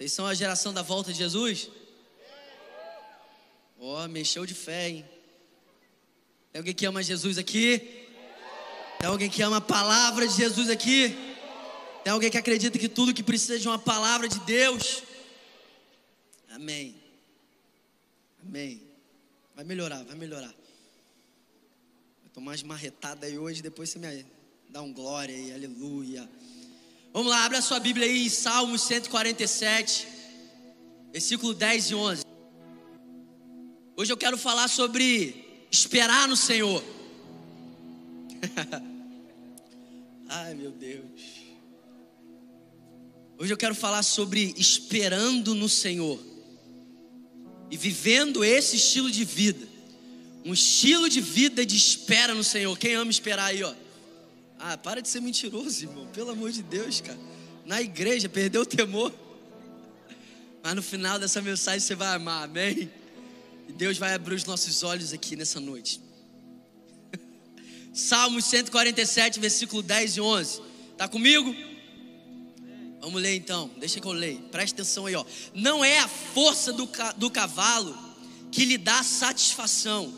Vocês são a geração da volta de Jesus? Ó, oh, mexeu de fé, hein? Tem alguém que ama Jesus aqui? Tem alguém que ama a palavra de Jesus aqui? Tem alguém que acredita que tudo que precisa de uma palavra de Deus? Amém. Amém. Vai melhorar, vai melhorar. Vai tomar mais marretada aí hoje, depois você me dá um glória aí, aleluia. Vamos lá, abre a sua Bíblia aí em Salmos 147, versículo 10 e 11. Hoje eu quero falar sobre esperar no Senhor. Ai, meu Deus. Hoje eu quero falar sobre esperando no Senhor e vivendo esse estilo de vida. Um estilo de vida de espera no Senhor. Quem ama esperar aí, ó? Ah, para de ser mentiroso, irmão. Pelo amor de Deus, cara. Na igreja, perdeu o temor. Mas no final dessa mensagem você vai amar, amém? E Deus vai abrir os nossos olhos aqui nessa noite. Salmos 147, versículo 10 e 11. Tá comigo? Vamos ler então, deixa que eu leio. Presta atenção aí, ó. Não é a força do, do cavalo que lhe dá satisfação,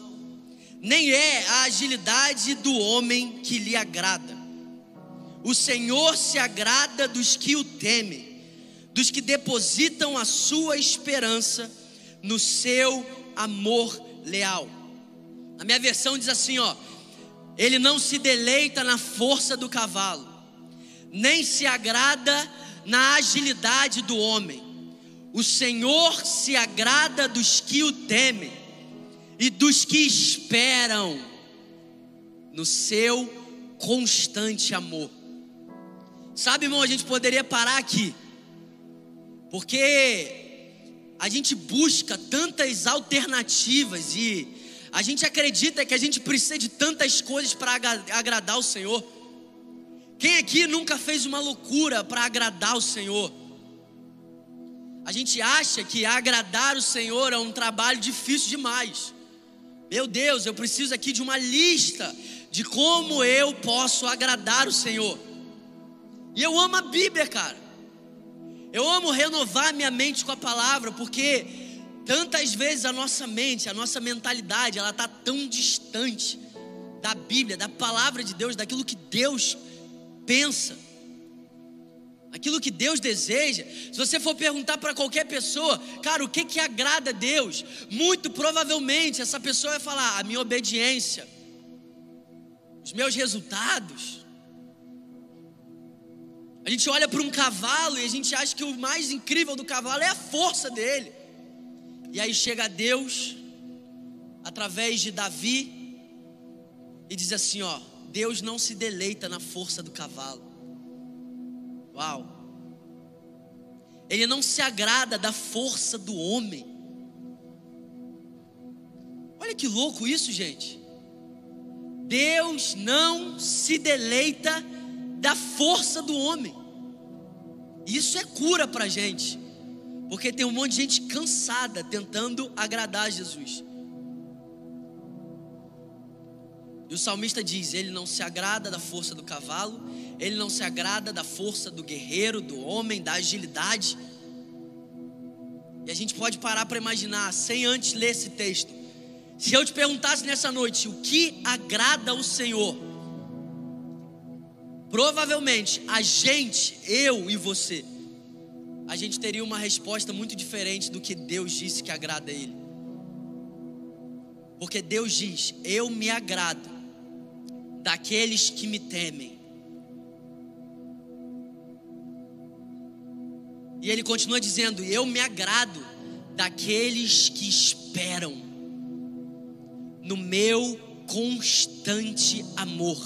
nem é a agilidade do homem que lhe agrada. O Senhor se agrada dos que o temem, dos que depositam a sua esperança no seu amor leal. A minha versão diz assim, ó: Ele não se deleita na força do cavalo, nem se agrada na agilidade do homem. O Senhor se agrada dos que o temem e dos que esperam no seu constante amor. Sabe, irmão, a gente poderia parar aqui, porque a gente busca tantas alternativas e a gente acredita que a gente precisa de tantas coisas para agradar o Senhor. Quem aqui nunca fez uma loucura para agradar o Senhor? A gente acha que agradar o Senhor é um trabalho difícil demais. Meu Deus, eu preciso aqui de uma lista de como eu posso agradar o Senhor. E eu amo a Bíblia, cara. Eu amo renovar minha mente com a palavra, porque tantas vezes a nossa mente, a nossa mentalidade, ela está tão distante da Bíblia, da palavra de Deus, daquilo que Deus pensa, aquilo que Deus deseja. Se você for perguntar para qualquer pessoa, cara, o que que agrada a Deus? Muito provavelmente essa pessoa vai falar: a minha obediência, os meus resultados. A gente olha para um cavalo e a gente acha que o mais incrível do cavalo é a força dele. E aí chega Deus, através de Davi, e diz assim: ó, Deus não se deleita na força do cavalo. Uau! Ele não se agrada da força do homem. Olha que louco isso, gente. Deus não se deleita da força do homem. Isso é cura para gente, porque tem um monte de gente cansada tentando agradar a Jesus. E o salmista diz: Ele não se agrada da força do cavalo, ele não se agrada da força do guerreiro, do homem, da agilidade. E a gente pode parar para imaginar, sem antes ler esse texto. Se eu te perguntasse nessa noite o que agrada ao Senhor, Provavelmente a gente, eu e você, a gente teria uma resposta muito diferente do que Deus disse que agrada a Ele. Porque Deus diz: Eu me agrado daqueles que me temem. E Ele continua dizendo: Eu me agrado daqueles que esperam no meu constante amor.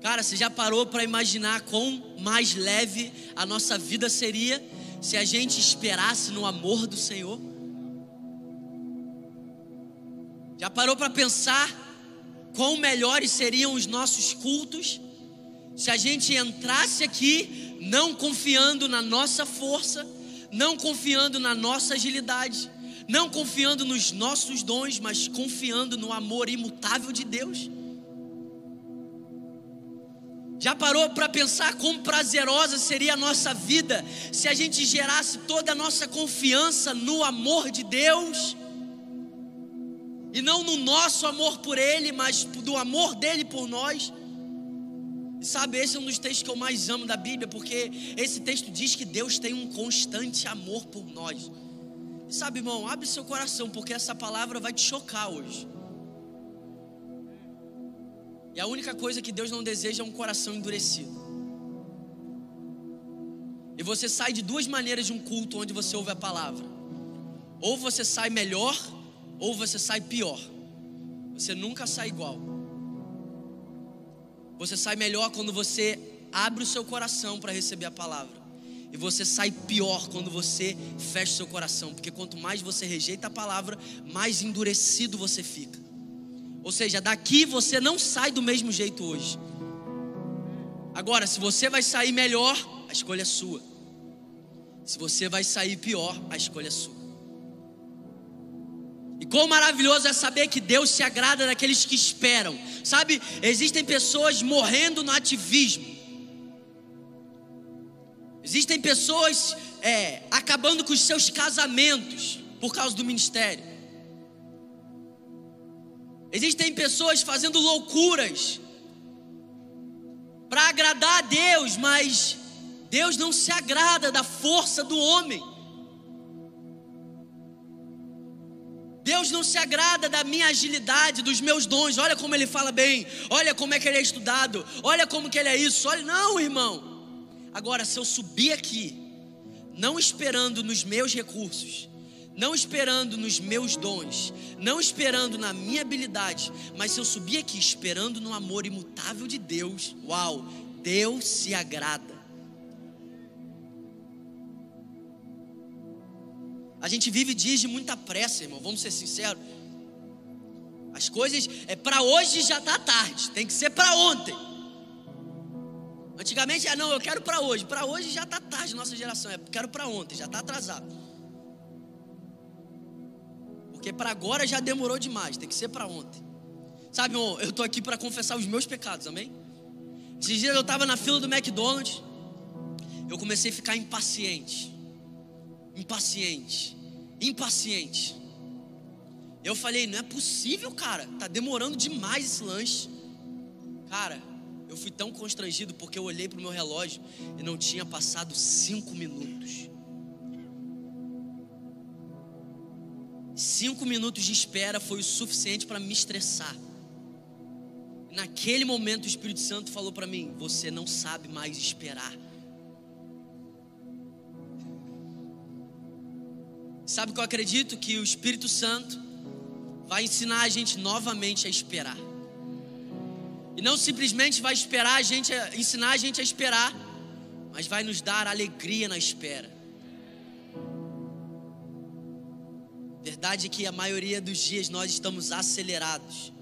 Cara, você já parou para imaginar quão mais leve a nossa vida seria se a gente esperasse no amor do Senhor? Já parou para pensar quão melhores seriam os nossos cultos se a gente entrasse aqui não confiando na nossa força, não confiando na nossa agilidade, não confiando nos nossos dons, mas confiando no amor imutável de Deus? Já parou para pensar quão prazerosa seria a nossa vida se a gente gerasse toda a nossa confiança no amor de Deus? E não no nosso amor por Ele, mas do amor dele por nós? Sabe, esse é um dos textos que eu mais amo da Bíblia, porque esse texto diz que Deus tem um constante amor por nós. E sabe, irmão, abre seu coração, porque essa palavra vai te chocar hoje. E a única coisa que Deus não deseja é um coração endurecido. E você sai de duas maneiras de um culto onde você ouve a palavra: ou você sai melhor, ou você sai pior. Você nunca sai igual. Você sai melhor quando você abre o seu coração para receber a palavra. E você sai pior quando você fecha o seu coração, porque quanto mais você rejeita a palavra, mais endurecido você fica. Ou seja, daqui você não sai do mesmo jeito hoje. Agora, se você vai sair melhor, a escolha é sua. Se você vai sair pior, a escolha é sua. E quão maravilhoso é saber que Deus se agrada daqueles que esperam. Sabe, existem pessoas morrendo no ativismo. Existem pessoas é, acabando com os seus casamentos por causa do ministério. Existem pessoas fazendo loucuras para agradar a Deus, mas Deus não se agrada da força do homem. Deus não se agrada da minha agilidade, dos meus dons. Olha como ele fala bem. Olha como é que ele é estudado. Olha como que ele é isso. Olha, não, irmão. Agora, se eu subir aqui, não esperando nos meus recursos, não esperando nos meus dons, não esperando na minha habilidade, mas se eu subir aqui esperando no amor imutável de Deus, uau, Deus se agrada. A gente vive dias de muita pressa, irmão, vamos ser sinceros. As coisas é para hoje já tá tarde, tem que ser para ontem. Antigamente, ah, não, eu quero para hoje. Para hoje já tá tarde, nossa geração, é quero para ontem, já tá atrasado. Porque para agora já demorou demais, tem que ser para ontem. Sabe, irmão, eu tô aqui para confessar os meus pecados, amém? Esses dias eu estava na fila do McDonald's, eu comecei a ficar impaciente. Impaciente. Impaciente. Eu falei, não é possível, cara. Tá demorando demais esse lanche. Cara, eu fui tão constrangido porque eu olhei para o meu relógio e não tinha passado cinco minutos. Cinco minutos de espera foi o suficiente para me estressar. Naquele momento o Espírito Santo falou para mim: Você não sabe mais esperar. Sabe que eu acredito que o Espírito Santo vai ensinar a gente novamente a esperar. E não simplesmente vai esperar a gente, ensinar a gente a esperar, mas vai nos dar alegria na espera. Verdade é que a maioria dos dias nós estamos acelerados.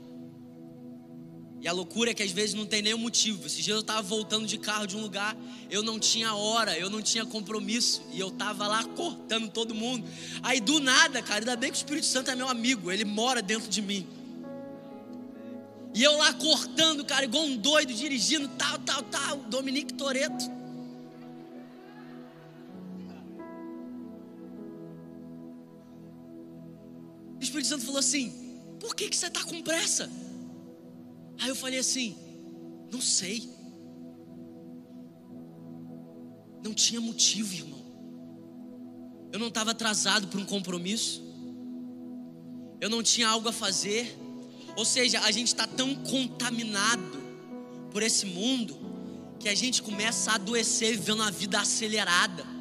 E a loucura é que às vezes não tem nenhum motivo. Esses dias eu estava voltando de carro de um lugar, eu não tinha hora, eu não tinha compromisso, e eu estava lá cortando todo mundo. Aí do nada, cara, ainda bem que o Espírito Santo é meu amigo, ele mora dentro de mim. E eu lá cortando, cara, igual um doido, dirigindo, tal, tal, tal, Dominique Toreto. Espírito Santo falou assim: Por que, que você está com pressa? Aí eu falei assim: Não sei. Não tinha motivo, irmão. Eu não estava atrasado para um compromisso. Eu não tinha algo a fazer. Ou seja, a gente está tão contaminado por esse mundo que a gente começa a adoecer vivendo uma vida acelerada.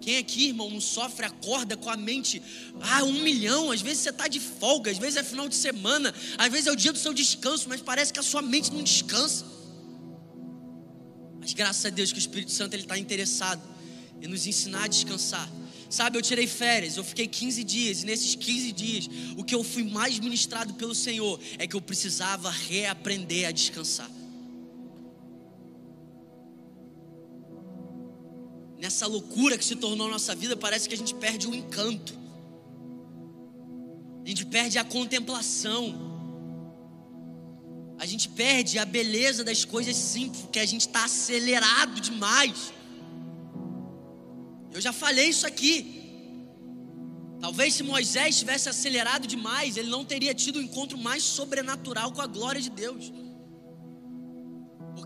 Quem aqui, irmão, não sofre, acorda com a mente, ah, um milhão, às vezes você está de folga, às vezes é final de semana, às vezes é o dia do seu descanso, mas parece que a sua mente não descansa. Mas graças a Deus que o Espírito Santo ele está interessado em nos ensinar a descansar. Sabe, eu tirei férias, eu fiquei 15 dias, e nesses 15 dias, o que eu fui mais ministrado pelo Senhor é que eu precisava reaprender a descansar. Nessa loucura que se tornou a nossa vida, parece que a gente perde o encanto, a gente perde a contemplação, a gente perde a beleza das coisas simples, porque a gente está acelerado demais. Eu já falei isso aqui. Talvez se Moisés tivesse acelerado demais, ele não teria tido um encontro mais sobrenatural com a glória de Deus.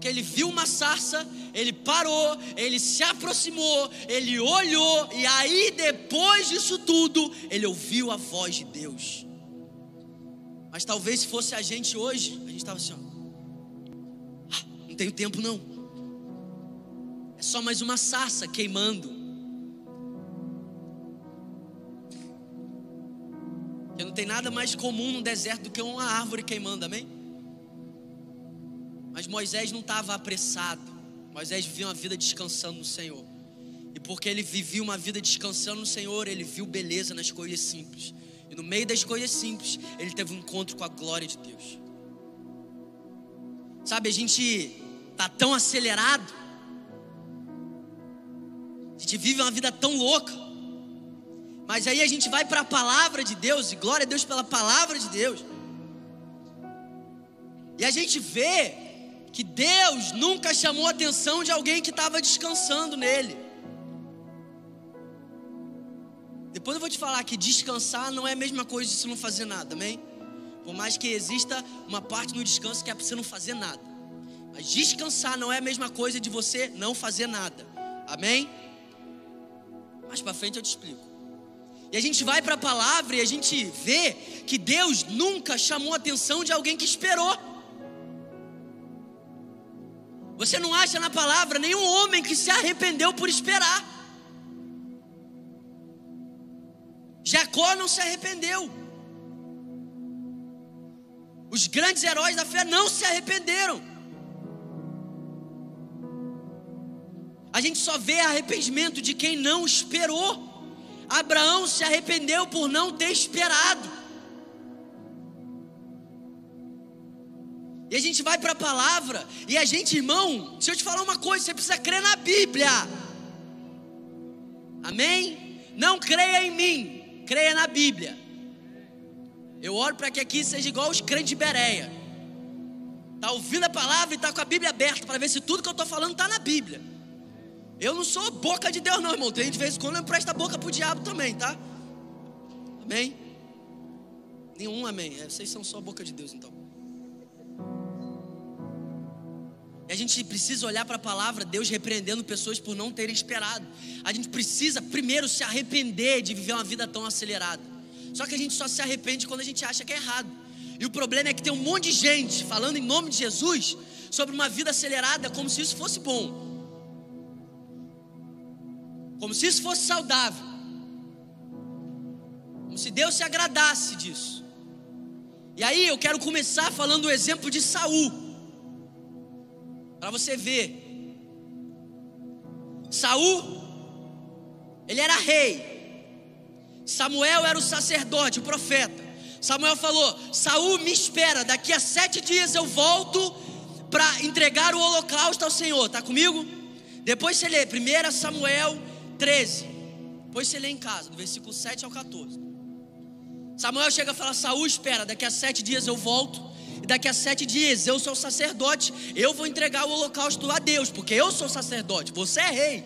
Porque ele viu uma sarça, ele parou, ele se aproximou, ele olhou, e aí depois disso tudo, ele ouviu a voz de Deus. Mas talvez se fosse a gente hoje, a gente estava assim, ó. Ah, não tenho tempo não. É só mais uma sarça queimando. Porque não tem nada mais comum no deserto do que uma árvore queimando, amém? Mas Moisés não estava apressado. Moisés vivia uma vida descansando no Senhor. E porque ele vivia uma vida descansando no Senhor, ele viu beleza nas coisas simples. E no meio das coisas simples, ele teve um encontro com a glória de Deus. Sabe, a gente tá tão acelerado. A gente vive uma vida tão louca. Mas aí a gente vai para a palavra de Deus, e glória a Deus pela palavra de Deus. E a gente vê que Deus nunca chamou a atenção de alguém que estava descansando nele. Depois eu vou te falar que descansar não é a mesma coisa de você não fazer nada, amém? Por mais que exista uma parte no descanso que é para você não fazer nada. Mas descansar não é a mesma coisa de você não fazer nada. Amém? Mais para frente eu te explico. E a gente vai para a palavra e a gente vê que Deus nunca chamou a atenção de alguém que esperou. Você não acha na palavra nenhum homem que se arrependeu por esperar. Jacó não se arrependeu. Os grandes heróis da fé não se arrependeram. A gente só vê arrependimento de quem não esperou. Abraão se arrependeu por não ter esperado. E a gente vai para a palavra, e a gente, irmão, deixa eu te falar uma coisa: você precisa crer na Bíblia. Amém? Não creia em mim, creia na Bíblia. Eu oro para que aqui seja igual os crentes de Bereia. Está ouvindo a palavra e está com a Bíblia aberta para ver se tudo que eu estou falando está na Bíblia. Eu não sou boca de Deus, não, irmão. Tem de vez em quando eu presto a boca para o diabo também, tá? Amém? Nenhum amém. É, vocês são só boca de Deus, então. E a gente precisa olhar para a palavra, Deus repreendendo pessoas por não terem esperado. A gente precisa primeiro se arrepender de viver uma vida tão acelerada. Só que a gente só se arrepende quando a gente acha que é errado. E o problema é que tem um monte de gente falando em nome de Jesus sobre uma vida acelerada como se isso fosse bom. Como se isso fosse saudável. Como se Deus se agradasse disso. E aí eu quero começar falando o exemplo de Saul. Para você ver. Saul, ele era rei. Samuel era o sacerdote, o profeta. Samuel falou: Saul me espera, daqui a sete dias eu volto para entregar o holocausto ao Senhor. Tá comigo? Depois você lê 1 Samuel 13. Depois você lê em casa, do versículo 7 ao 14. Samuel chega e fala: Saul, espera, daqui a sete dias eu volto e daqui a sete dias eu sou sacerdote, eu vou entregar o holocausto a Deus, porque eu sou sacerdote, você é rei.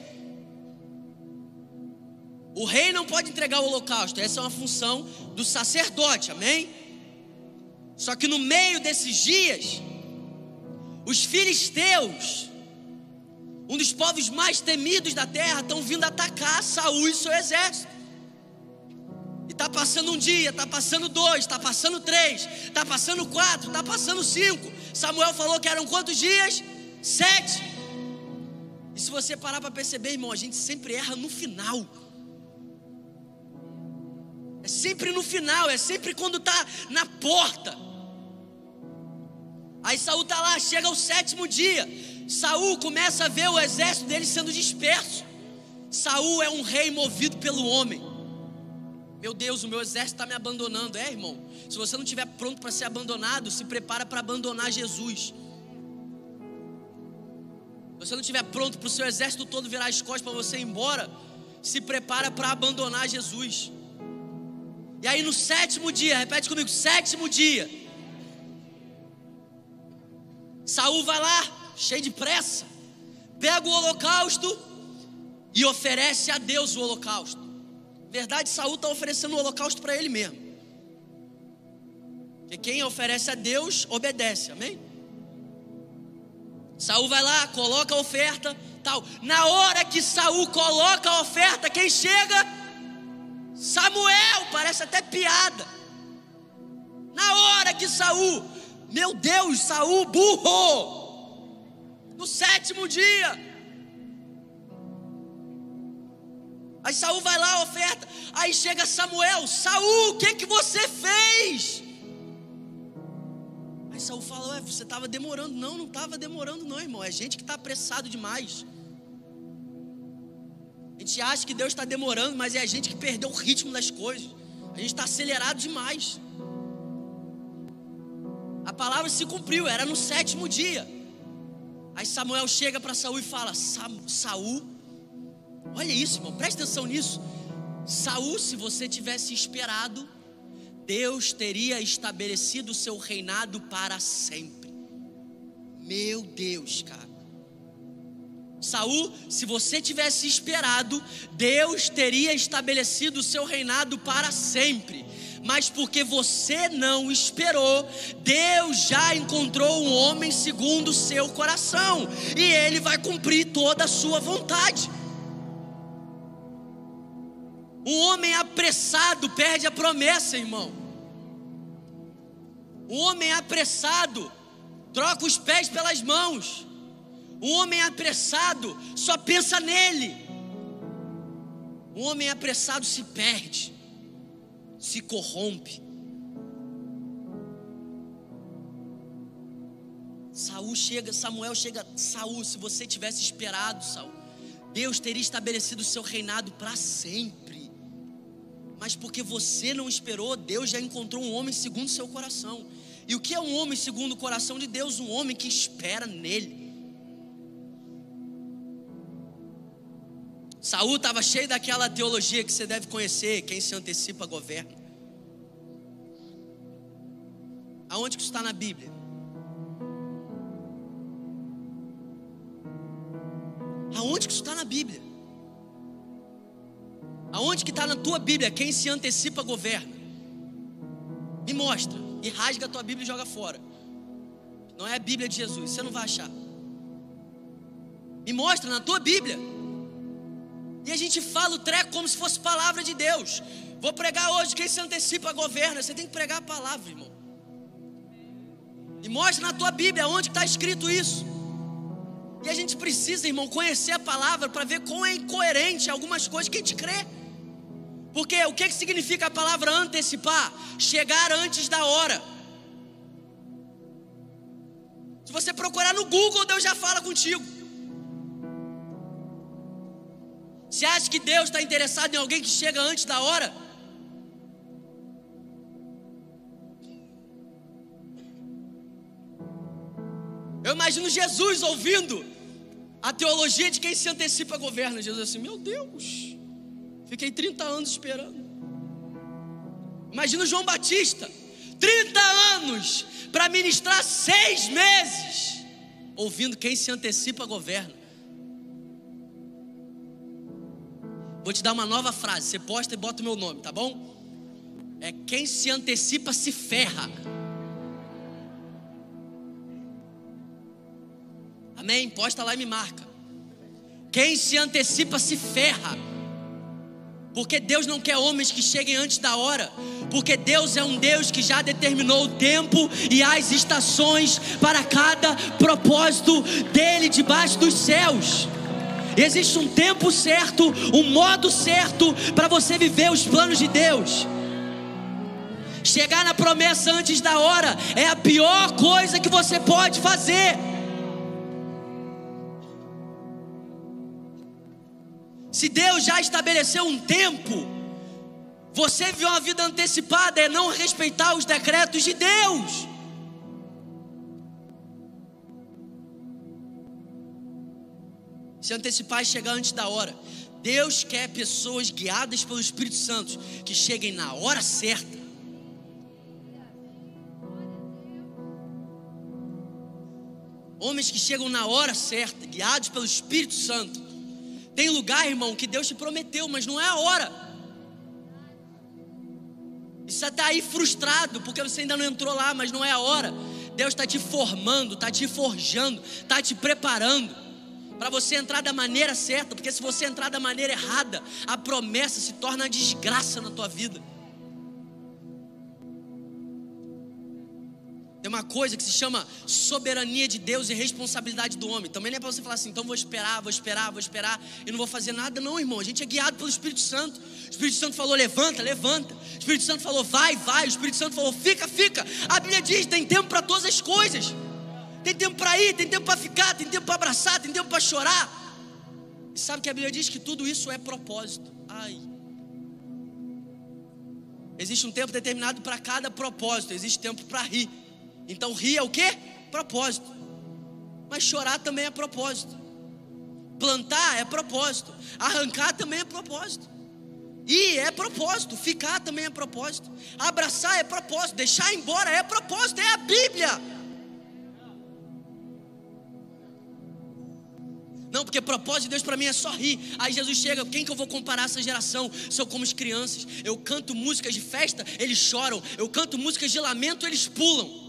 O rei não pode entregar o holocausto, essa é uma função do sacerdote, amém? Só que no meio desses dias, os filisteus, um dos povos mais temidos da terra, estão vindo atacar Saul e seu exército. E está passando um dia, está passando dois, está passando três, está passando quatro, está passando cinco. Samuel falou que eram quantos dias? Sete. E se você parar para perceber, irmão, a gente sempre erra no final. É sempre no final, é sempre quando está na porta. Aí Saul está lá, chega o sétimo dia. Saul começa a ver o exército dele sendo disperso. Saul é um rei movido pelo homem. Meu Deus, o meu exército está me abandonando. É, irmão. Se você não estiver pronto para ser abandonado, se prepara para abandonar Jesus. Se você não estiver pronto para o seu exército todo virar as costas para você ir embora, se prepara para abandonar Jesus. E aí no sétimo dia, repete comigo, sétimo dia. Saul vai lá, cheio de pressa, pega o holocausto e oferece a Deus o holocausto. Verdade, Saul está oferecendo o holocausto para ele mesmo. Porque quem oferece a Deus obedece, amém? Saul vai lá, coloca a oferta, tal. Na hora que Saul coloca a oferta, quem chega? Samuel, parece até piada. Na hora que Saul, meu Deus, Saul burro. No sétimo dia. Aí Saul vai lá, oferta. Aí chega Samuel, Saul, o que que você fez? Aí Saul fala: Ué, você estava demorando. Não, não estava demorando, não, irmão. É gente que está apressado demais. A gente acha que Deus está demorando, mas é a gente que perdeu o ritmo das coisas. A gente está acelerado demais. A palavra se cumpriu, era no sétimo dia. Aí Samuel chega para Saul e fala: Saul, olha isso, irmão, presta atenção nisso. Saul, se você tivesse esperado, Deus teria estabelecido o seu reinado para sempre. Meu Deus, cara. Saul, se você tivesse esperado, Deus teria estabelecido o seu reinado para sempre. Mas porque você não esperou, Deus já encontrou um homem segundo o seu coração, e ele vai cumprir toda a sua vontade. Um homem apressado perde a promessa, irmão. Um homem apressado troca os pés pelas mãos. Um homem apressado só pensa nele. Um homem apressado se perde, se corrompe. Saul chega, Samuel chega, Saul, se você tivesse esperado, Saul, Deus teria estabelecido o seu reinado para sempre. Mas porque você não esperou, Deus já encontrou um homem segundo seu coração. E o que é um homem segundo o coração de Deus? Um homem que espera nele. Saul estava cheio daquela teologia que você deve conhecer, quem se antecipa governa. Aonde que está na Bíblia? Aonde que está na Bíblia? Aonde que está na tua Bíblia? Quem se antecipa governa. Me mostra. E rasga a tua Bíblia e joga fora. Não é a Bíblia de Jesus, você não vai achar. Me mostra na tua Bíblia. E a gente fala o treco como se fosse palavra de Deus. Vou pregar hoje, quem se antecipa governa. Você tem que pregar a palavra, irmão. E mostra na tua Bíblia onde está escrito isso. E a gente precisa, irmão, conhecer a palavra para ver quão é incoerente algumas coisas que a gente crê. Porque o que, significa a palavra antecipar? Chegar antes da hora. Se você procurar no Google, Deus já fala contigo. Você acha que Deus está interessado em alguém que chega antes da hora? Eu imagino Jesus ouvindo a teologia de quem se antecipa governa. Jesus assim, meu Deus. Fiquei 30 anos esperando. Imagina o João Batista, 30 anos para ministrar seis meses, ouvindo quem se antecipa governa. Vou te dar uma nova frase, você posta e bota o meu nome, tá bom? É quem se antecipa se ferra. Amém? Posta lá e me marca. Quem se antecipa se ferra. Porque Deus não quer homens que cheguem antes da hora. Porque Deus é um Deus que já determinou o tempo e as estações para cada propósito dele debaixo dos céus. Existe um tempo certo, um modo certo para você viver os planos de Deus. Chegar na promessa antes da hora é a pior coisa que você pode fazer. Se Deus já estabeleceu um tempo, você viver uma vida antecipada é não respeitar os decretos de Deus. Se antecipar e chegar antes da hora. Deus quer pessoas guiadas pelo Espírito Santo que cheguem na hora certa. Homens que chegam na hora certa, guiados pelo Espírito Santo. Tem lugar, irmão, que Deus te prometeu, mas não é a hora. E você está aí frustrado porque você ainda não entrou lá, mas não é a hora. Deus está te formando, está te forjando, está te preparando para você entrar da maneira certa, porque se você entrar da maneira errada, a promessa se torna desgraça na tua vida. Tem uma coisa que se chama soberania de Deus e responsabilidade do homem. Também não é para você falar assim, então vou esperar, vou esperar, vou esperar e não vou fazer nada. Não, irmão. A gente é guiado pelo Espírito Santo. O Espírito Santo falou, levanta, levanta. O Espírito Santo falou, vai, vai. O Espírito Santo falou, fica, fica. A Bíblia diz: tem tempo para todas as coisas. Tem tempo para ir, tem tempo para ficar, tem tempo para abraçar, tem tempo para chorar. E sabe que a Bíblia diz que tudo isso é propósito. Ai. Existe um tempo determinado para cada propósito, existe tempo para rir. Então rir é o que? Propósito. Mas chorar também é propósito. Plantar é propósito. Arrancar também é propósito. Ir é propósito. Ficar também é propósito. Abraçar é propósito. Deixar embora é propósito. É a Bíblia. Não, porque propósito de Deus para mim é só rir. Aí Jesus chega, quem que eu vou comparar essa geração? São como as crianças. Eu canto músicas de festa, eles choram. Eu canto músicas de lamento, eles pulam.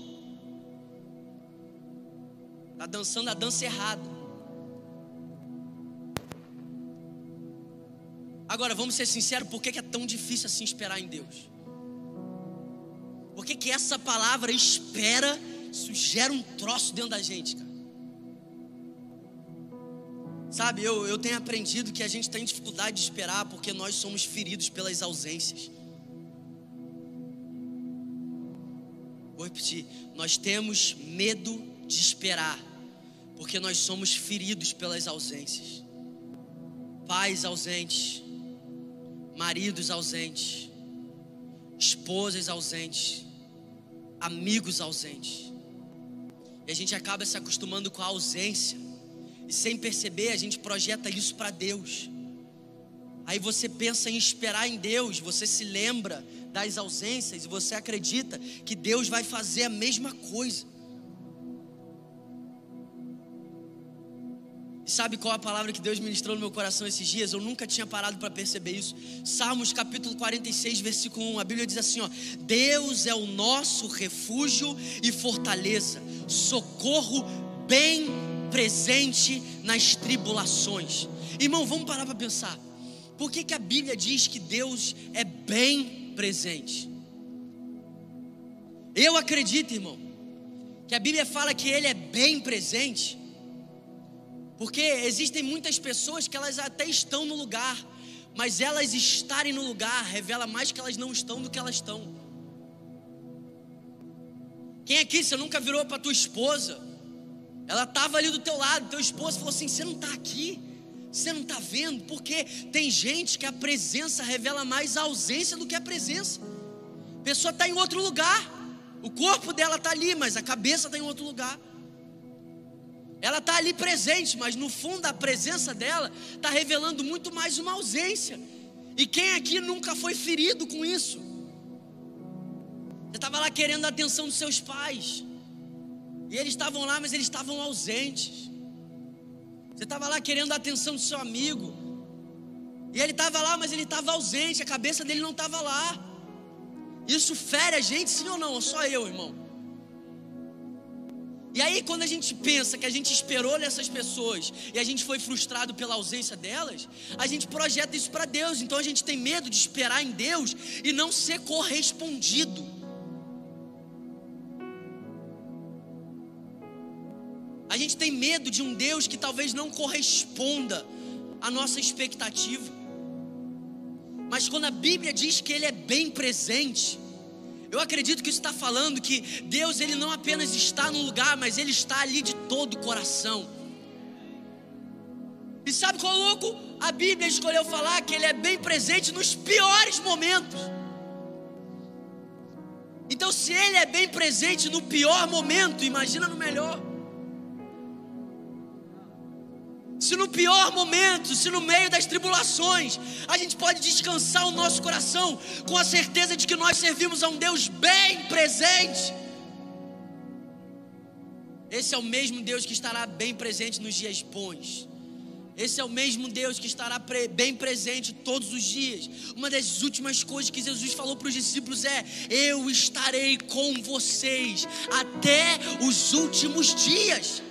Dançando a dança errada. Agora, vamos ser sinceros, por que é tão difícil assim esperar em Deus? Por que, que essa palavra espera, isso gera um troço dentro da gente, cara? Sabe, eu, eu tenho aprendido que a gente tem dificuldade de esperar porque nós somos feridos pelas ausências. Vou repetir, nós temos medo de esperar porque nós somos feridos pelas ausências. Pais ausentes, maridos ausentes, esposas ausentes, amigos ausentes. E a gente acaba se acostumando com a ausência. E sem perceber, a gente projeta isso para Deus. Aí você pensa em esperar em Deus, você se lembra das ausências e você acredita que Deus vai fazer a mesma coisa. Sabe qual a palavra que Deus ministrou no meu coração esses dias? Eu nunca tinha parado para perceber isso. Salmos capítulo 46, versículo 1. A Bíblia diz assim: ó, Deus é o nosso refúgio e fortaleza, socorro bem presente nas tribulações. Irmão, vamos parar para pensar. Por que, que a Bíblia diz que Deus é bem presente? Eu acredito, irmão, que a Bíblia fala que Ele é bem presente porque existem muitas pessoas que elas até estão no lugar, mas elas estarem no lugar revela mais que elas não estão do que elas estão. Quem aqui você nunca virou para tua esposa? Ela estava ali do teu lado, teu esposo falou assim: "Você não está aqui? Você não está vendo?" Porque tem gente que a presença revela mais a ausência do que a presença. A pessoa está em outro lugar. O corpo dela está ali, mas a cabeça está em outro lugar. Ela está ali presente, mas no fundo a presença dela está revelando muito mais uma ausência. E quem aqui nunca foi ferido com isso? Você estava lá querendo a atenção dos seus pais. E eles estavam lá, mas eles estavam ausentes. Você estava lá querendo a atenção do seu amigo. E ele estava lá, mas ele estava ausente, a cabeça dele não estava lá. Isso fere a gente, sim ou não? Só eu, irmão. E aí, quando a gente pensa que a gente esperou nessas pessoas e a gente foi frustrado pela ausência delas, a gente projeta isso para Deus. Então a gente tem medo de esperar em Deus e não ser correspondido. A gente tem medo de um Deus que talvez não corresponda à nossa expectativa. Mas quando a Bíblia diz que Ele é bem presente, eu acredito que isso está falando que Deus ele não apenas está no lugar, mas ele está ali de todo o coração. E sabe qual louco? A Bíblia escolheu falar que ele é bem presente nos piores momentos. Então, se ele é bem presente no pior momento, imagina no melhor. Se no pior momento, se no meio das tribulações, a gente pode descansar o nosso coração com a certeza de que nós servimos a um Deus bem presente. Esse é o mesmo Deus que estará bem presente nos dias bons. Esse é o mesmo Deus que estará bem presente todos os dias. Uma das últimas coisas que Jesus falou para os discípulos é: Eu estarei com vocês até os últimos dias.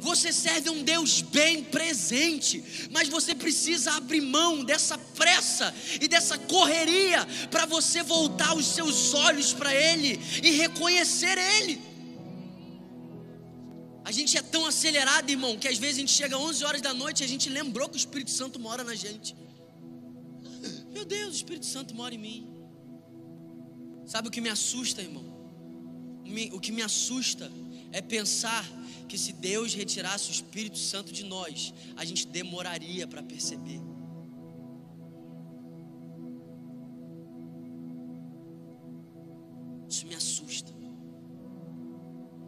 Você serve um Deus bem presente, mas você precisa abrir mão dessa pressa e dessa correria para você voltar os seus olhos para Ele e reconhecer Ele. A gente é tão acelerado, irmão, que às vezes a gente chega às 11 horas da noite e a gente lembrou que o Espírito Santo mora na gente. Meu Deus, o Espírito Santo mora em mim. Sabe o que me assusta, irmão? O que me assusta é pensar que se Deus retirasse o Espírito Santo de nós, a gente demoraria para perceber. Isso me assusta.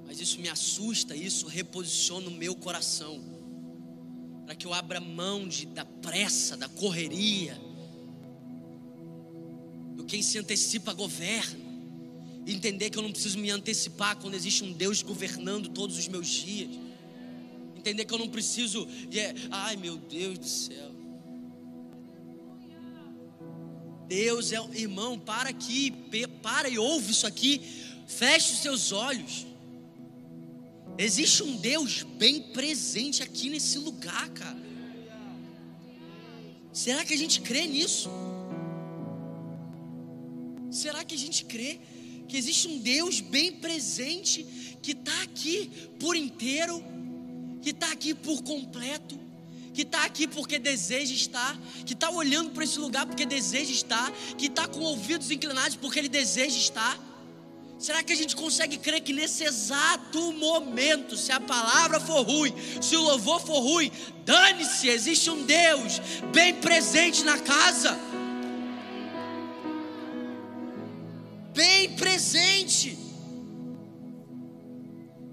Mas isso me assusta, isso reposiciona o meu coração. Para que eu abra mão de, da pressa, da correria. Do quem se antecipa governa. Entender que eu não preciso me antecipar quando existe um Deus governando todos os meus dias. Entender que eu não preciso. Yeah, ai meu Deus do céu. Deus é. Irmão, para aqui. Para e ouve isso aqui. Feche os seus olhos. Existe um Deus bem presente aqui nesse lugar, cara. Será que a gente crê nisso? Será que a gente crê que existe um Deus bem presente que está aqui por inteiro, que está aqui por completo, que está aqui porque deseja estar, que está olhando para esse lugar porque deseja estar, que está com ouvidos inclinados porque ele deseja estar? Será que a gente consegue crer que nesse exato momento, se a palavra for ruim, se o louvor for ruim, dane-se, existe um Deus bem presente na casa? Presente.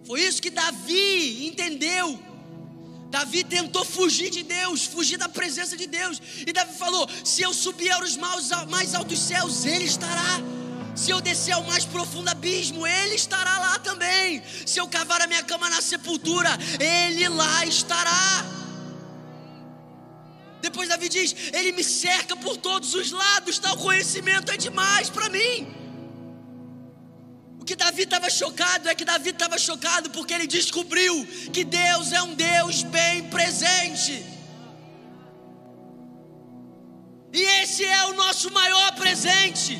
Foi isso que Davi entendeu. Davi tentou fugir de Deus, fugir da presença de Deus. E Davi falou: Se eu subir aos mais altos céus, Ele estará. Se eu descer ao mais profundo abismo, Ele estará lá também. Se eu cavar a minha cama na sepultura, Ele lá estará. Depois Davi diz: Ele me cerca por todos os lados, tal conhecimento é demais para mim. Que Davi estava chocado é que Davi estava chocado porque ele descobriu que Deus é um Deus bem presente. E esse é o nosso maior presente.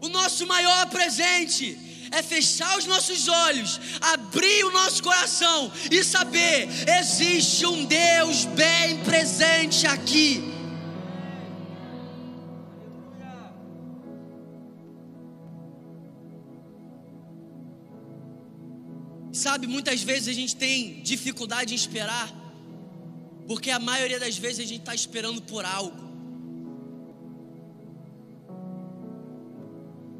O nosso maior presente é fechar os nossos olhos, abrir o nosso coração e saber: existe um Deus bem presente aqui. Sabe, muitas vezes a gente tem dificuldade em esperar, porque a maioria das vezes a gente está esperando por algo.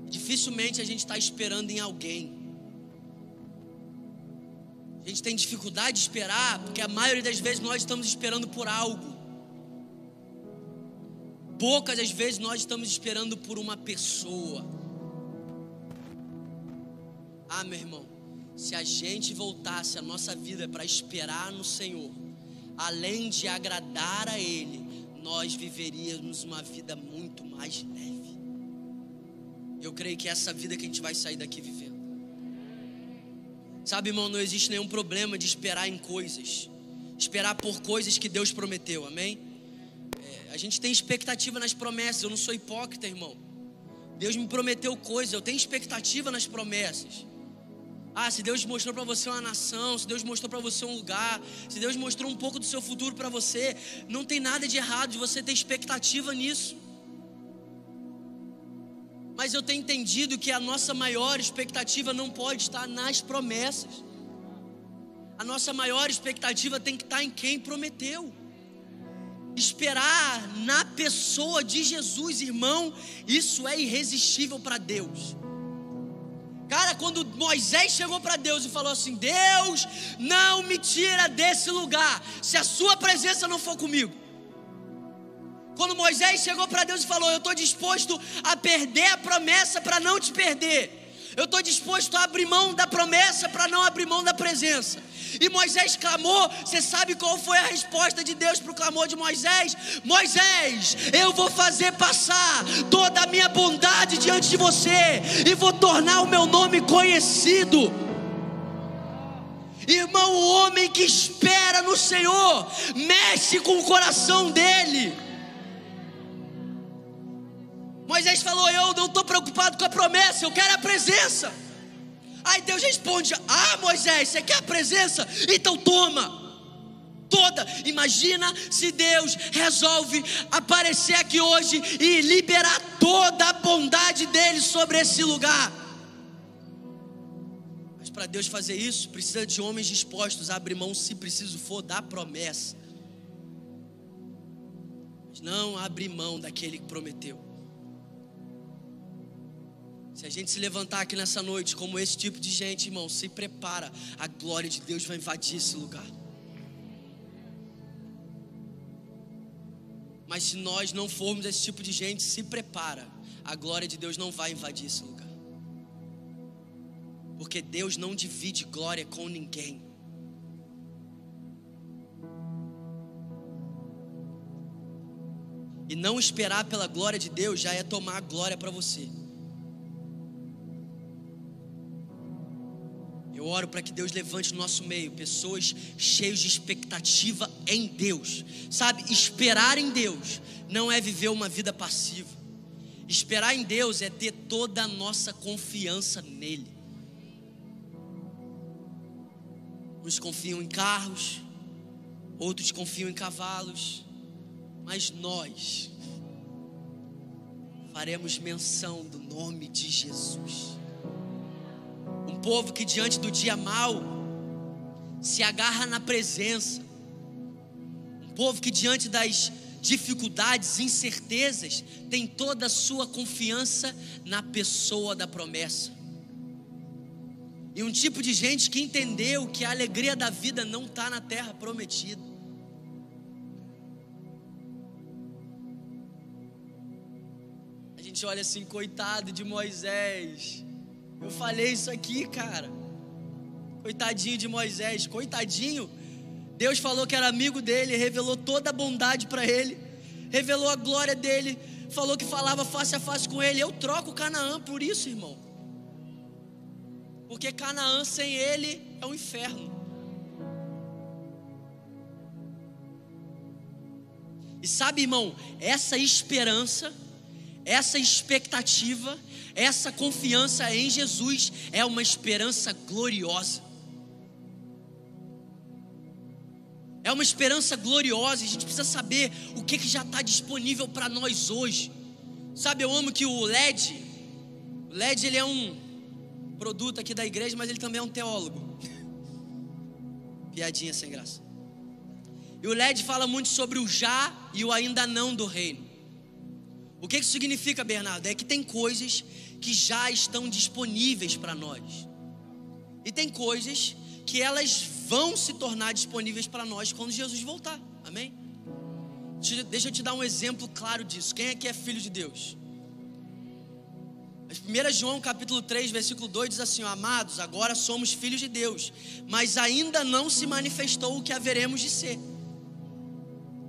dificilmente a gente está esperando em alguém. A gente tem dificuldade de esperar, porque a maioria das vezes nós estamos esperando por algo. Poucas das vezes nós estamos esperando por uma pessoa. Ah, meu irmão, se a gente voltasse a nossa vida para esperar no Senhor, além de agradar a Ele, nós viveríamos uma vida muito mais leve. Eu creio que é essa vida que a gente vai sair daqui vivendo. Sabe, irmão, não existe nenhum problema de esperar em coisas, esperar por coisas que Deus prometeu, amém? É, a gente tem expectativa nas promessas, eu não sou hipócrita, irmão. Deus me prometeu coisas, eu tenho expectativa nas promessas. Ah, se Deus mostrou para você uma nação, se Deus mostrou para você um lugar, se Deus mostrou um pouco do seu futuro para você, não tem nada de errado de você ter expectativa nisso. Mas eu tenho entendido que a nossa maior expectativa não pode estar nas promessas. A nossa maior expectativa tem que estar em quem prometeu. Esperar na pessoa de Jesus, irmão, isso é irresistível para Deus. Quando Moisés chegou para Deus e falou assim: Deus, não me tira desse lugar, se a Sua presença não for comigo. Quando Moisés chegou para Deus e falou: Eu estou disposto a perder a promessa para não te perder. Eu estou disposto a abrir mão da promessa para não abrir mão da presença. E Moisés clamou. Você sabe qual foi a resposta de Deus para o clamor de Moisés? Moisés, eu vou fazer passar toda a minha bondade diante de você e vou tornar o meu nome conhecido. Irmão, o homem que espera no Senhor mexe com o coração dele. Moisés falou: Eu não estou preocupado com a promessa, eu quero a presença. Aí Deus responde: Ah, Moisés, você quer a presença? Então toma. Toda, imagina se Deus resolve aparecer aqui hoje e liberar toda a bondade dele sobre esse lugar. Mas para Deus fazer isso, precisa de homens dispostos a abrir mão, se preciso for, da promessa. Mas não abrir mão daquele que prometeu. Se a gente se levantar aqui nessa noite como esse tipo de gente, irmão, se prepara, a glória de Deus vai invadir esse lugar. Mas se nós não formos esse tipo de gente, se prepara, a glória de Deus não vai invadir esse lugar. Porque Deus não divide glória com ninguém. E não esperar pela glória de Deus já é tomar a glória para você. Eu oro para que Deus levante no nosso meio pessoas cheias de expectativa em Deus. Sabe, esperar em Deus não é viver uma vida passiva. Esperar em Deus é ter toda a nossa confiança nele. Uns confiam em carros, outros confiam em cavalos, mas nós faremos menção do nome de Jesus povo que diante do dia mal se agarra na presença, um povo que diante das dificuldades, incertezas, tem toda a sua confiança na pessoa da promessa. E um tipo de gente que entendeu que a alegria da vida não está na terra prometida. A gente olha assim, coitado de Moisés. Eu falei isso aqui, cara. Coitadinho de Moisés, coitadinho. Deus falou que era amigo dele, revelou toda a bondade para ele, revelou a glória dele, falou que falava face a face com ele. Eu troco Canaã por isso, irmão. Porque Canaã sem ele é um inferno. E sabe, irmão, essa esperança, essa expectativa, essa confiança em Jesus é uma esperança gloriosa. É uma esperança gloriosa e a gente precisa saber o que, que já está disponível para nós hoje. Sabe, eu amo que o LED, o LED ele é um produto aqui da igreja, mas ele também é um teólogo. Piadinha sem graça. E o LED fala muito sobre o já e o ainda não do reino. O que isso significa, Bernardo? É que tem coisas que já estão disponíveis para nós. E tem coisas que elas vão se tornar disponíveis para nós quando Jesus voltar. Amém? Deixa eu te dar um exemplo claro disso. Quem aqui é filho de Deus? 1 João capítulo 3, versículo 2 diz assim: Amados, agora somos filhos de Deus, mas ainda não se manifestou o que haveremos de ser.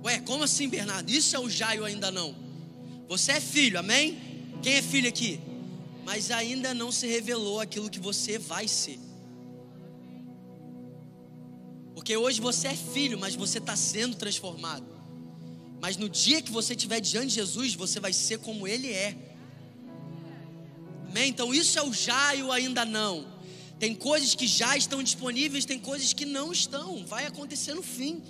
Ué, como assim, Bernardo? Isso é o já ainda não. Você é filho, amém? Quem é filho aqui? Mas ainda não se revelou aquilo que você vai ser. Porque hoje você é filho, mas você está sendo transformado. Mas no dia que você estiver diante de Jesus, você vai ser como Ele é. Amém? Então isso é o já e o ainda não. Tem coisas que já estão disponíveis, tem coisas que não estão. Vai acontecer no fim.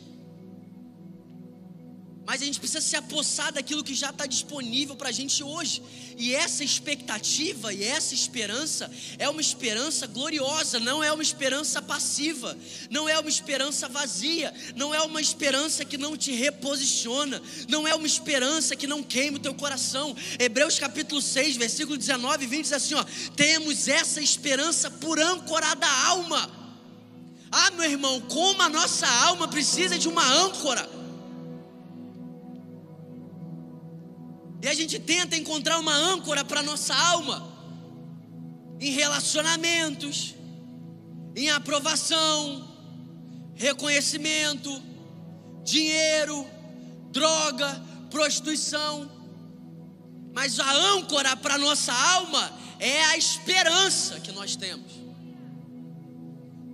Mas a gente precisa se apossar daquilo que já está disponível para a gente hoje. E essa expectativa e essa esperança é uma esperança gloriosa, não é uma esperança passiva, não é uma esperança vazia, não é uma esperança que não te reposiciona, não é uma esperança que não queima o teu coração. Hebreus capítulo 6, versículo 19 e 20 diz assim: ó, temos essa esperança por âncora da alma. Ah, meu irmão, como a nossa alma precisa de uma âncora. Gente tenta encontrar uma âncora para nossa alma em relacionamentos, em aprovação, reconhecimento, dinheiro, droga, prostituição. Mas a âncora para nossa alma é a esperança que nós temos.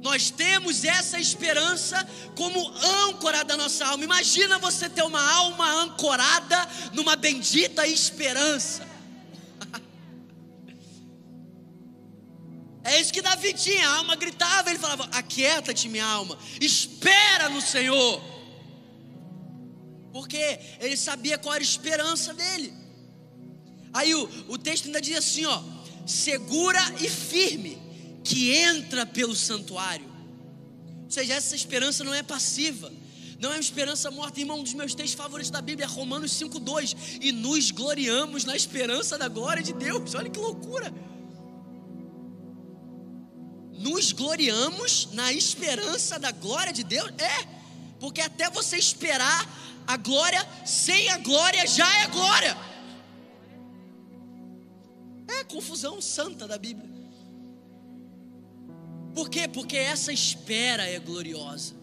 Nós temos essa esperança como âncora da nossa alma. Imagina você ter uma alma ancorada numa bendita esperança. É isso que Davi tinha, a alma gritava, ele falava: Aquieta-te, minha alma, espera no Senhor. Porque ele sabia qual era a esperança dele. Aí o, o texto ainda diz assim: ó, segura e firme, que entra pelo santuário. Ou seja, essa esperança não é passiva, não é uma esperança morta, irmão. Um dos meus textos favoritos da Bíblia é Romanos 5,2. E nos gloriamos na esperança da glória de Deus. Olha que loucura! Nos gloriamos na esperança da glória de Deus? É, porque até você esperar a glória, sem a glória já é glória. É confusão santa da Bíblia. Por quê? Porque essa espera é gloriosa.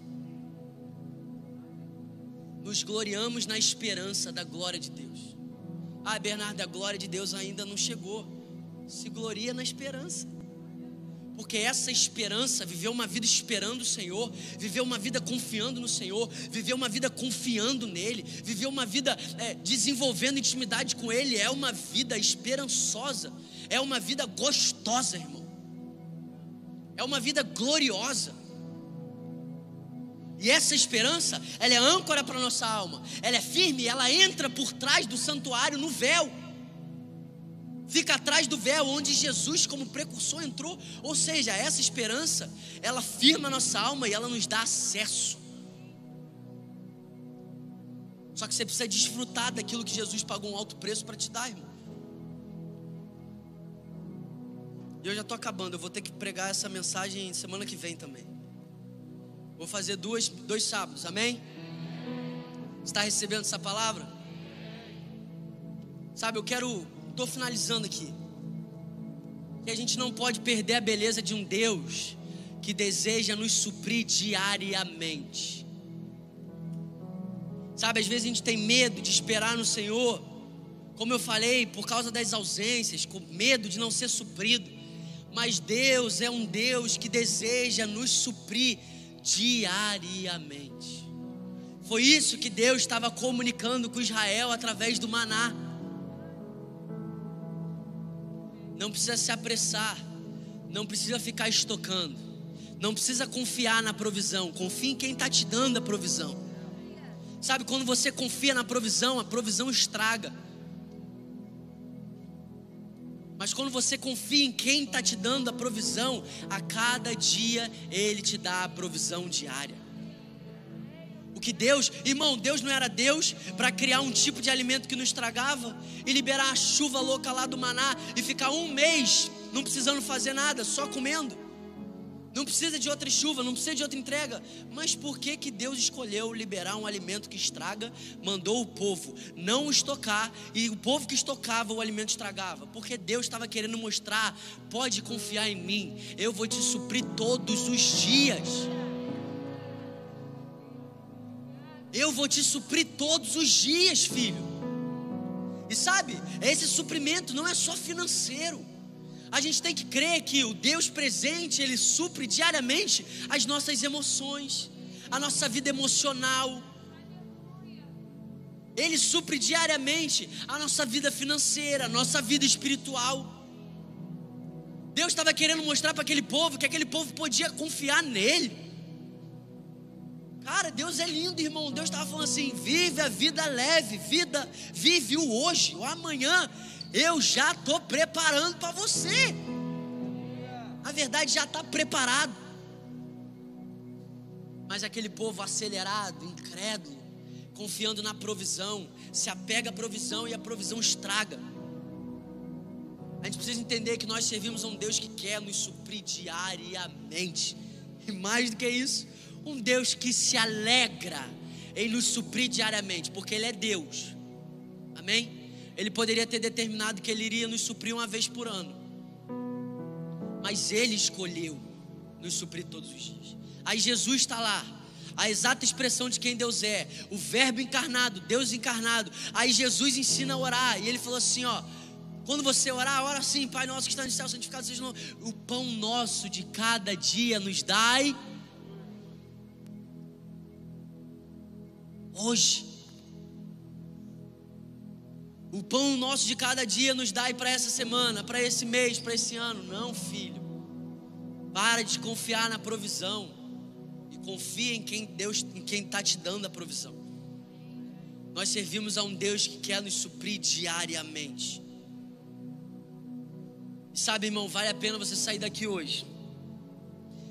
Nos gloriamos na esperança da glória de Deus. Ah, Bernardo, a glória de Deus ainda não chegou. Se gloria na esperança porque essa esperança, viver uma vida esperando o Senhor, viver uma vida confiando no Senhor, viver uma vida confiando nele, viver uma vida é, desenvolvendo intimidade com Ele, é uma vida esperançosa, é uma vida gostosa, irmão, é uma vida gloriosa. E essa esperança, ela é âncora para nossa alma, ela é firme, ela entra por trás do santuário no véu fica atrás do véu onde Jesus, como precursor, entrou. Ou seja, essa esperança, ela firma a nossa alma e ela nos dá acesso. Só que você precisa desfrutar daquilo que Jesus pagou um alto preço para te dar, irmão. E eu já estou acabando, eu vou ter que pregar essa mensagem semana que vem também. Vou fazer duas, dois sábados, amém? Está recebendo essa palavra? Sabe, eu quero estou finalizando aqui. Que a gente não pode perder a beleza de um Deus que deseja nos suprir diariamente. Sabe, às vezes a gente tem medo de esperar no Senhor, como eu falei, por causa das ausências, com medo de não ser suprido. Mas Deus é um Deus que deseja nos suprir diariamente. Foi isso que Deus estava comunicando com Israel através do maná. Não precisa se apressar, não precisa ficar estocando, não precisa confiar na provisão, confia em quem está te dando a provisão. Sabe, quando você confia na provisão, a provisão estraga. Mas quando você confia em quem está te dando a provisão, a cada dia Ele te dá a provisão diária. O que Deus, irmão, Deus não era Deus para criar um tipo de alimento que não estragava e liberar a chuva louca lá do maná e ficar um mês não precisando fazer nada, só comendo. Não precisa de outra chuva, não precisa de outra entrega. Mas por que que Deus escolheu liberar um alimento que estraga, mandou o povo não estocar e o povo que estocava o alimento estragava? Porque Deus estava querendo mostrar, pode confiar em mim, eu vou te suprir todos os dias. Eu vou te suprir todos os dias, filho. E sabe, esse suprimento não é só financeiro. A gente tem que crer que o Deus presente, Ele supre diariamente as nossas emoções, a nossa vida emocional. Ele supre diariamente a nossa vida financeira, a nossa vida espiritual. Deus estava querendo mostrar para aquele povo que aquele povo podia confiar nele. Cara, Deus é lindo, irmão. Deus estava falando assim: vive a vida leve, vida, vive o hoje, o amanhã. Eu já estou preparando para você. A verdade já está preparado. Mas aquele povo acelerado, incrédulo, confiando na provisão, se apega à provisão e a provisão estraga. A gente precisa entender que nós servimos a um Deus que quer nos suprir diariamente. E mais do que isso, um Deus que se alegra em nos suprir diariamente, porque Ele é Deus. Amém? Ele poderia ter determinado que Ele iria nos suprir uma vez por ano. mas Ele escolheu nos suprir todos os dias. Aí Jesus está lá, a exata expressão de quem Deus é, o Verbo encarnado, Deus encarnado. Aí Jesus ensina a orar, e ele falou assim: ó, quando você orar, ora assim, Pai nosso que está no céu, santificado seja o. O pão nosso de cada dia nos dai hoje. O pão nosso de cada dia nos dai para essa semana, para esse mês, para esse ano. Não, filho. Para de confiar na provisão e confia em quem Deus, em quem está te dando a provisão. Nós servimos a um Deus que quer nos suprir diariamente. Sabe, irmão, vale a pena você sair daqui hoje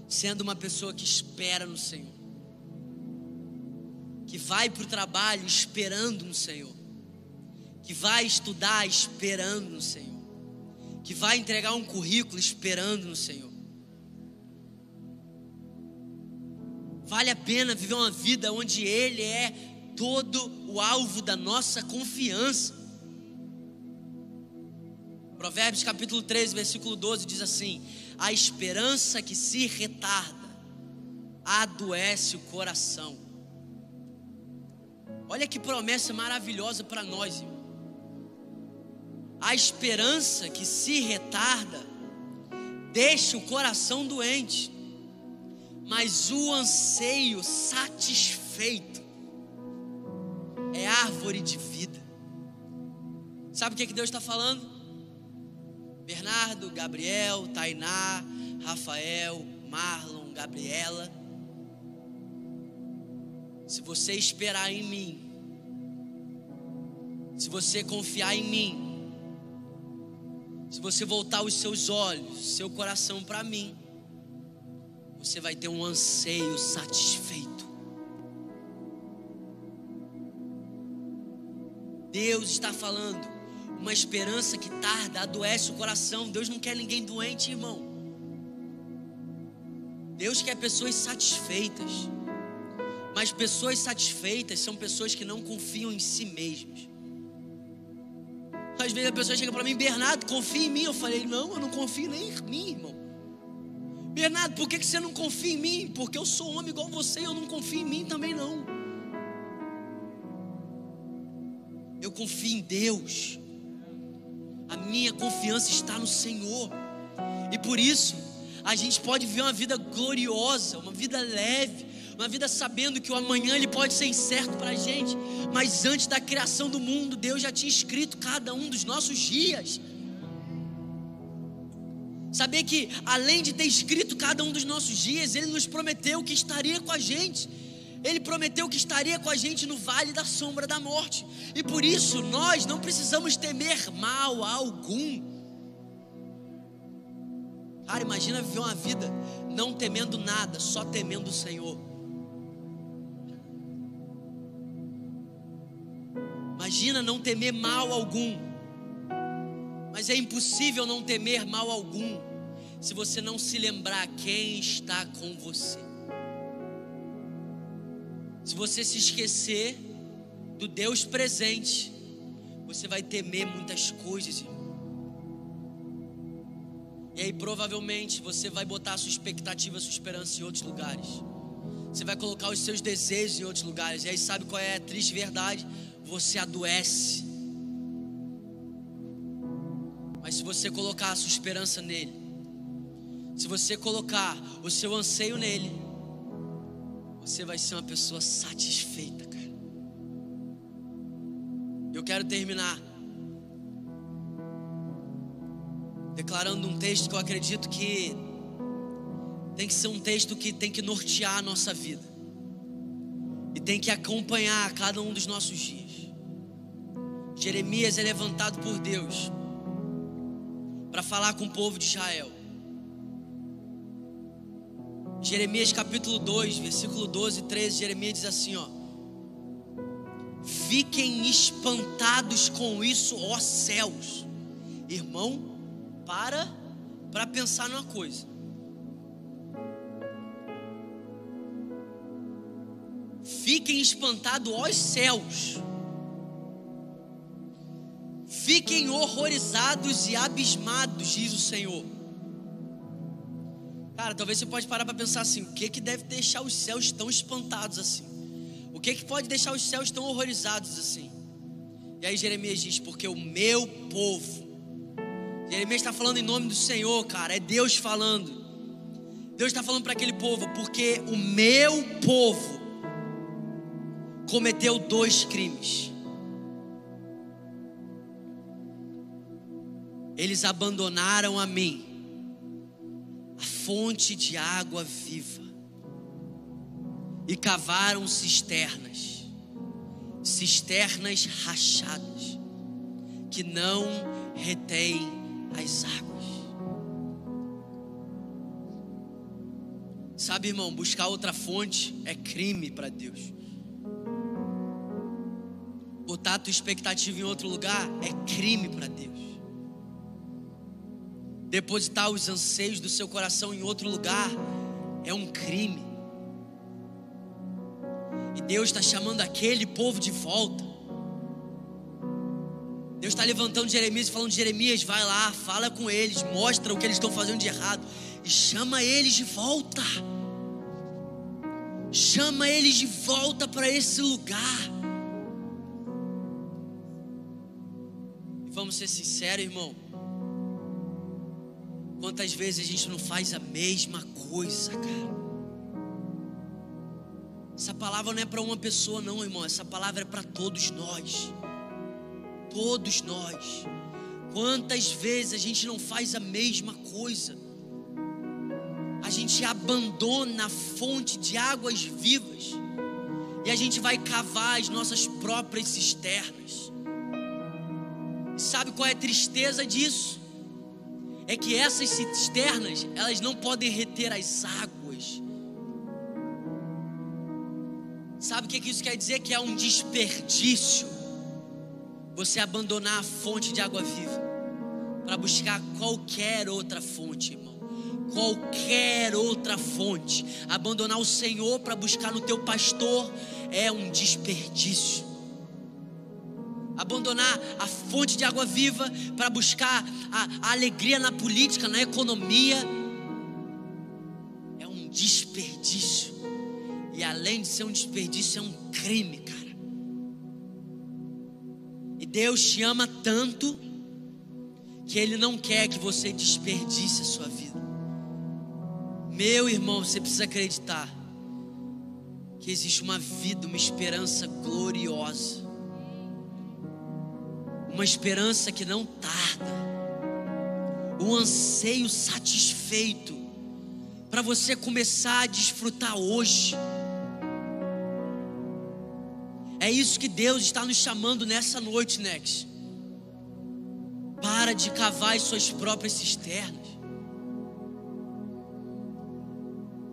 sendo uma pessoa que espera no Senhor, que vai para o trabalho esperando no Senhor, que vai estudar esperando no Senhor, que vai entregar um currículo esperando no Senhor. Vale a pena viver uma vida onde Ele é todo o alvo da nossa confiança. Provérbios capítulo 13, versículo 12 diz assim: A esperança que se retarda adoece o coração. Olha que promessa maravilhosa para nós, irmão. A esperança que se retarda deixa o coração doente, mas o anseio satisfeito é árvore de vida. Sabe o que, que Deus está falando? Bernardo, Gabriel, Tainá, Rafael, Marlon, Gabriela. Se você esperar em mim, se você confiar em mim, se você voltar os seus olhos, seu coração para mim, você vai ter um anseio satisfeito. Deus está falando uma esperança que tarda adoece o coração. Deus não quer ninguém doente, irmão. Deus quer pessoas satisfeitas. Mas pessoas satisfeitas são pessoas que não confiam em si mesmas. Às vezes a pessoa chega para mim, Bernardo, confia em mim. Eu falei, não, eu não confio nem em mim, irmão. Bernardo, por que você não confia em mim? Porque eu sou homem igual você e eu não confio em mim também não. Eu confio em Deus. A minha confiança está no Senhor. E por isso, a gente pode viver uma vida gloriosa, uma vida leve, uma vida sabendo que o amanhã ele pode ser incerto para a gente, mas antes da criação do mundo, Deus já tinha escrito cada um dos nossos dias. Saber que além de ter escrito cada um dos nossos dias, Ele nos prometeu que estaria com a gente. Ele prometeu que estaria com a gente no vale da sombra da morte. E por isso nós não precisamos temer mal algum. Cara, imagina viver uma vida não temendo nada, só temendo o Senhor. Imagina não temer mal algum. Mas é impossível não temer mal algum se você não se lembrar quem está com você. Se você se esquecer do Deus presente, você vai temer muitas coisas. E aí provavelmente você vai botar a sua expectativa, a sua esperança em outros lugares. Você vai colocar os seus desejos em outros lugares. E aí sabe qual é a triste verdade? Você adoece. Mas se você colocar a sua esperança nele, se você colocar o seu anseio nele, você vai ser uma pessoa satisfeita, cara. Eu quero terminar declarando um texto que eu acredito que tem que ser um texto que tem que nortear a nossa vida e tem que acompanhar cada um dos nossos dias. Jeremias é levantado por Deus para falar com o povo de Israel. Jeremias capítulo 2, versículo 12 e 13, Jeremias diz assim, ó: Fiquem espantados com isso, ó céus. Irmão, para para pensar numa coisa. Fiquem espantados, ó céus. Fiquem horrorizados e abismados, diz o Senhor Cara, talvez você pode parar para pensar assim: o que que deve deixar os céus tão espantados assim? O que que pode deixar os céus tão horrorizados assim? E aí Jeremias diz: porque o meu povo. Jeremias está falando em nome do Senhor, cara. É Deus falando. Deus está falando para aquele povo, porque o meu povo cometeu dois crimes. Eles abandonaram a mim, a fonte de água viva, e cavaram cisternas, cisternas rachadas, que não retêm as águas. Sabe, irmão, buscar outra fonte é crime para Deus. Botar tua expectativa em outro lugar é crime para Deus. Depositar os anseios do seu coração em outro lugar é um crime. E Deus está chamando aquele povo de volta. Deus está levantando Jeremias e falando: Jeremias, vai lá, fala com eles, mostra o que eles estão fazendo de errado e chama eles de volta. Chama eles de volta para esse lugar. E vamos ser sinceros, irmão. Quantas vezes a gente não faz a mesma coisa, cara? Essa palavra não é para uma pessoa, não, irmão. Essa palavra é para todos nós. Todos nós. Quantas vezes a gente não faz a mesma coisa? a gente abandona a fonte de águas vivas e a gente vai cavar as nossas próprias cisternas. E sabe qual é a tristeza disso? É que essas cisternas, elas não podem reter as águas. Sabe o que isso quer dizer? Que é um desperdício. Você abandonar a fonte de água viva para buscar qualquer outra fonte, irmão qualquer outra fonte. Abandonar o Senhor para buscar no teu pastor é um desperdício. Abandonar a fonte de água viva para buscar a, a alegria na política, na economia, é um desperdício. E além de ser um desperdício, é um crime, cara. E Deus te ama tanto que Ele não quer que você desperdice a sua vida. Meu irmão, você precisa acreditar que existe uma vida, uma esperança gloriosa, uma esperança que não tarda, um anseio satisfeito para você começar a desfrutar hoje. É isso que Deus está nos chamando nessa noite, Nex. Para de cavar as suas próprias cisternas.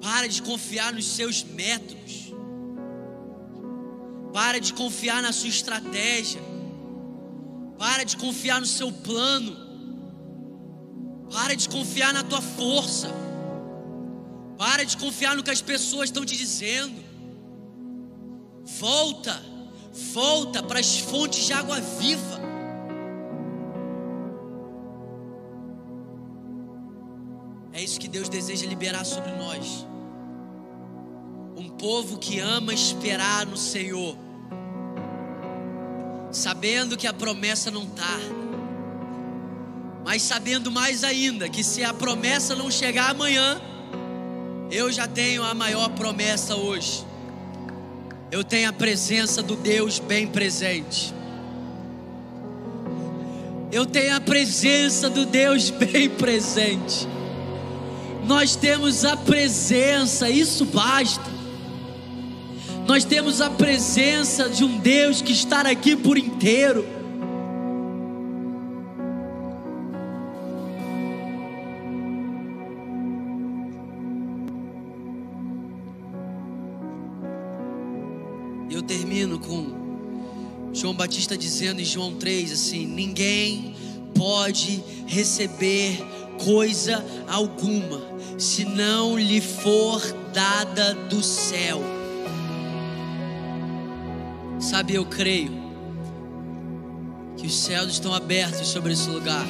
Para de confiar nos seus métodos. Para de confiar na sua estratégia. Para de confiar no seu plano. Para de confiar na tua força. Para de confiar no que as pessoas estão te dizendo. Volta, volta para as fontes de água viva. É isso que Deus deseja liberar sobre nós povo que ama esperar no Senhor, sabendo que a promessa não tarda, mas sabendo mais ainda que se a promessa não chegar amanhã, eu já tenho a maior promessa hoje. Eu tenho a presença do Deus bem presente. Eu tenho a presença do Deus bem presente. Nós temos a presença, isso basta. Nós temos a presença de um Deus que está aqui por inteiro. Eu termino com João Batista dizendo em João 3 assim: ninguém pode receber coisa alguma se não lhe for dada do céu. Sabe, eu creio que os céus estão abertos sobre esse lugar.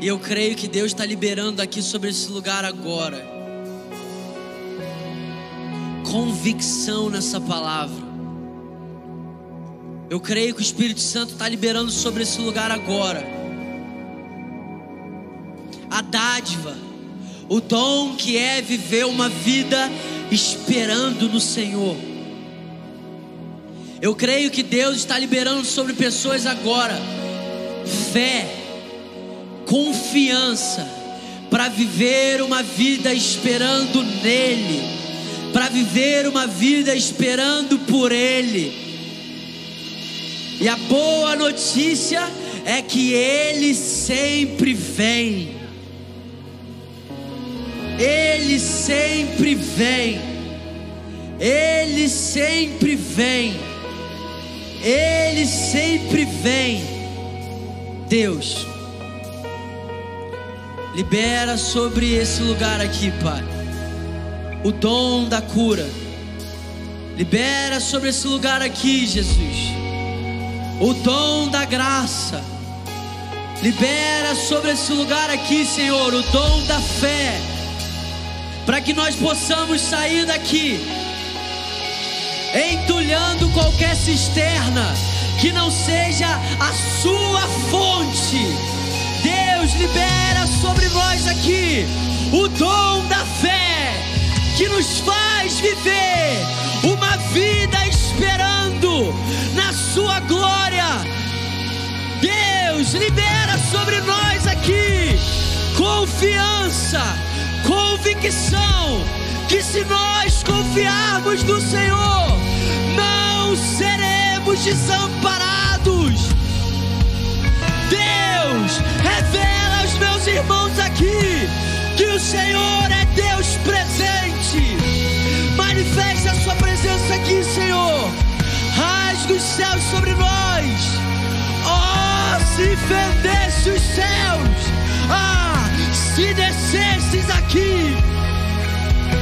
E eu creio que Deus está liberando aqui sobre esse lugar agora. Convicção nessa palavra. Eu creio que o Espírito Santo está liberando sobre esse lugar agora. A dádiva, o dom que é viver uma vida esperando no Senhor. Eu creio que Deus está liberando sobre pessoas agora fé, confiança para viver uma vida esperando nele, para viver uma vida esperando por ele. E a boa notícia é que ele sempre vem. Ele sempre vem. Ele sempre vem. Ele sempre vem. Deus, libera sobre esse lugar aqui, Pai, o dom da cura. Libera sobre esse lugar aqui, Jesus, o dom da graça. Libera sobre esse lugar aqui, Senhor, o dom da fé, para que nós possamos sair daqui, entulhando qualquer cisterna que não seja a sua fonte. Deus libera sobre nós aqui o dom da fé que nos faz viver uma vida esperando na sua glória. Deus libera sobre nós aqui confiança, convicção que se nós confiarmos no Senhor, não seremos desamparados. Deus, revela aos meus irmãos aqui que o Senhor é Deus presente. Manifeste a sua presença aqui, Senhor. Rasgue os céus sobre nós. Oh, se fendesse os céus. Ah, se descesses aqui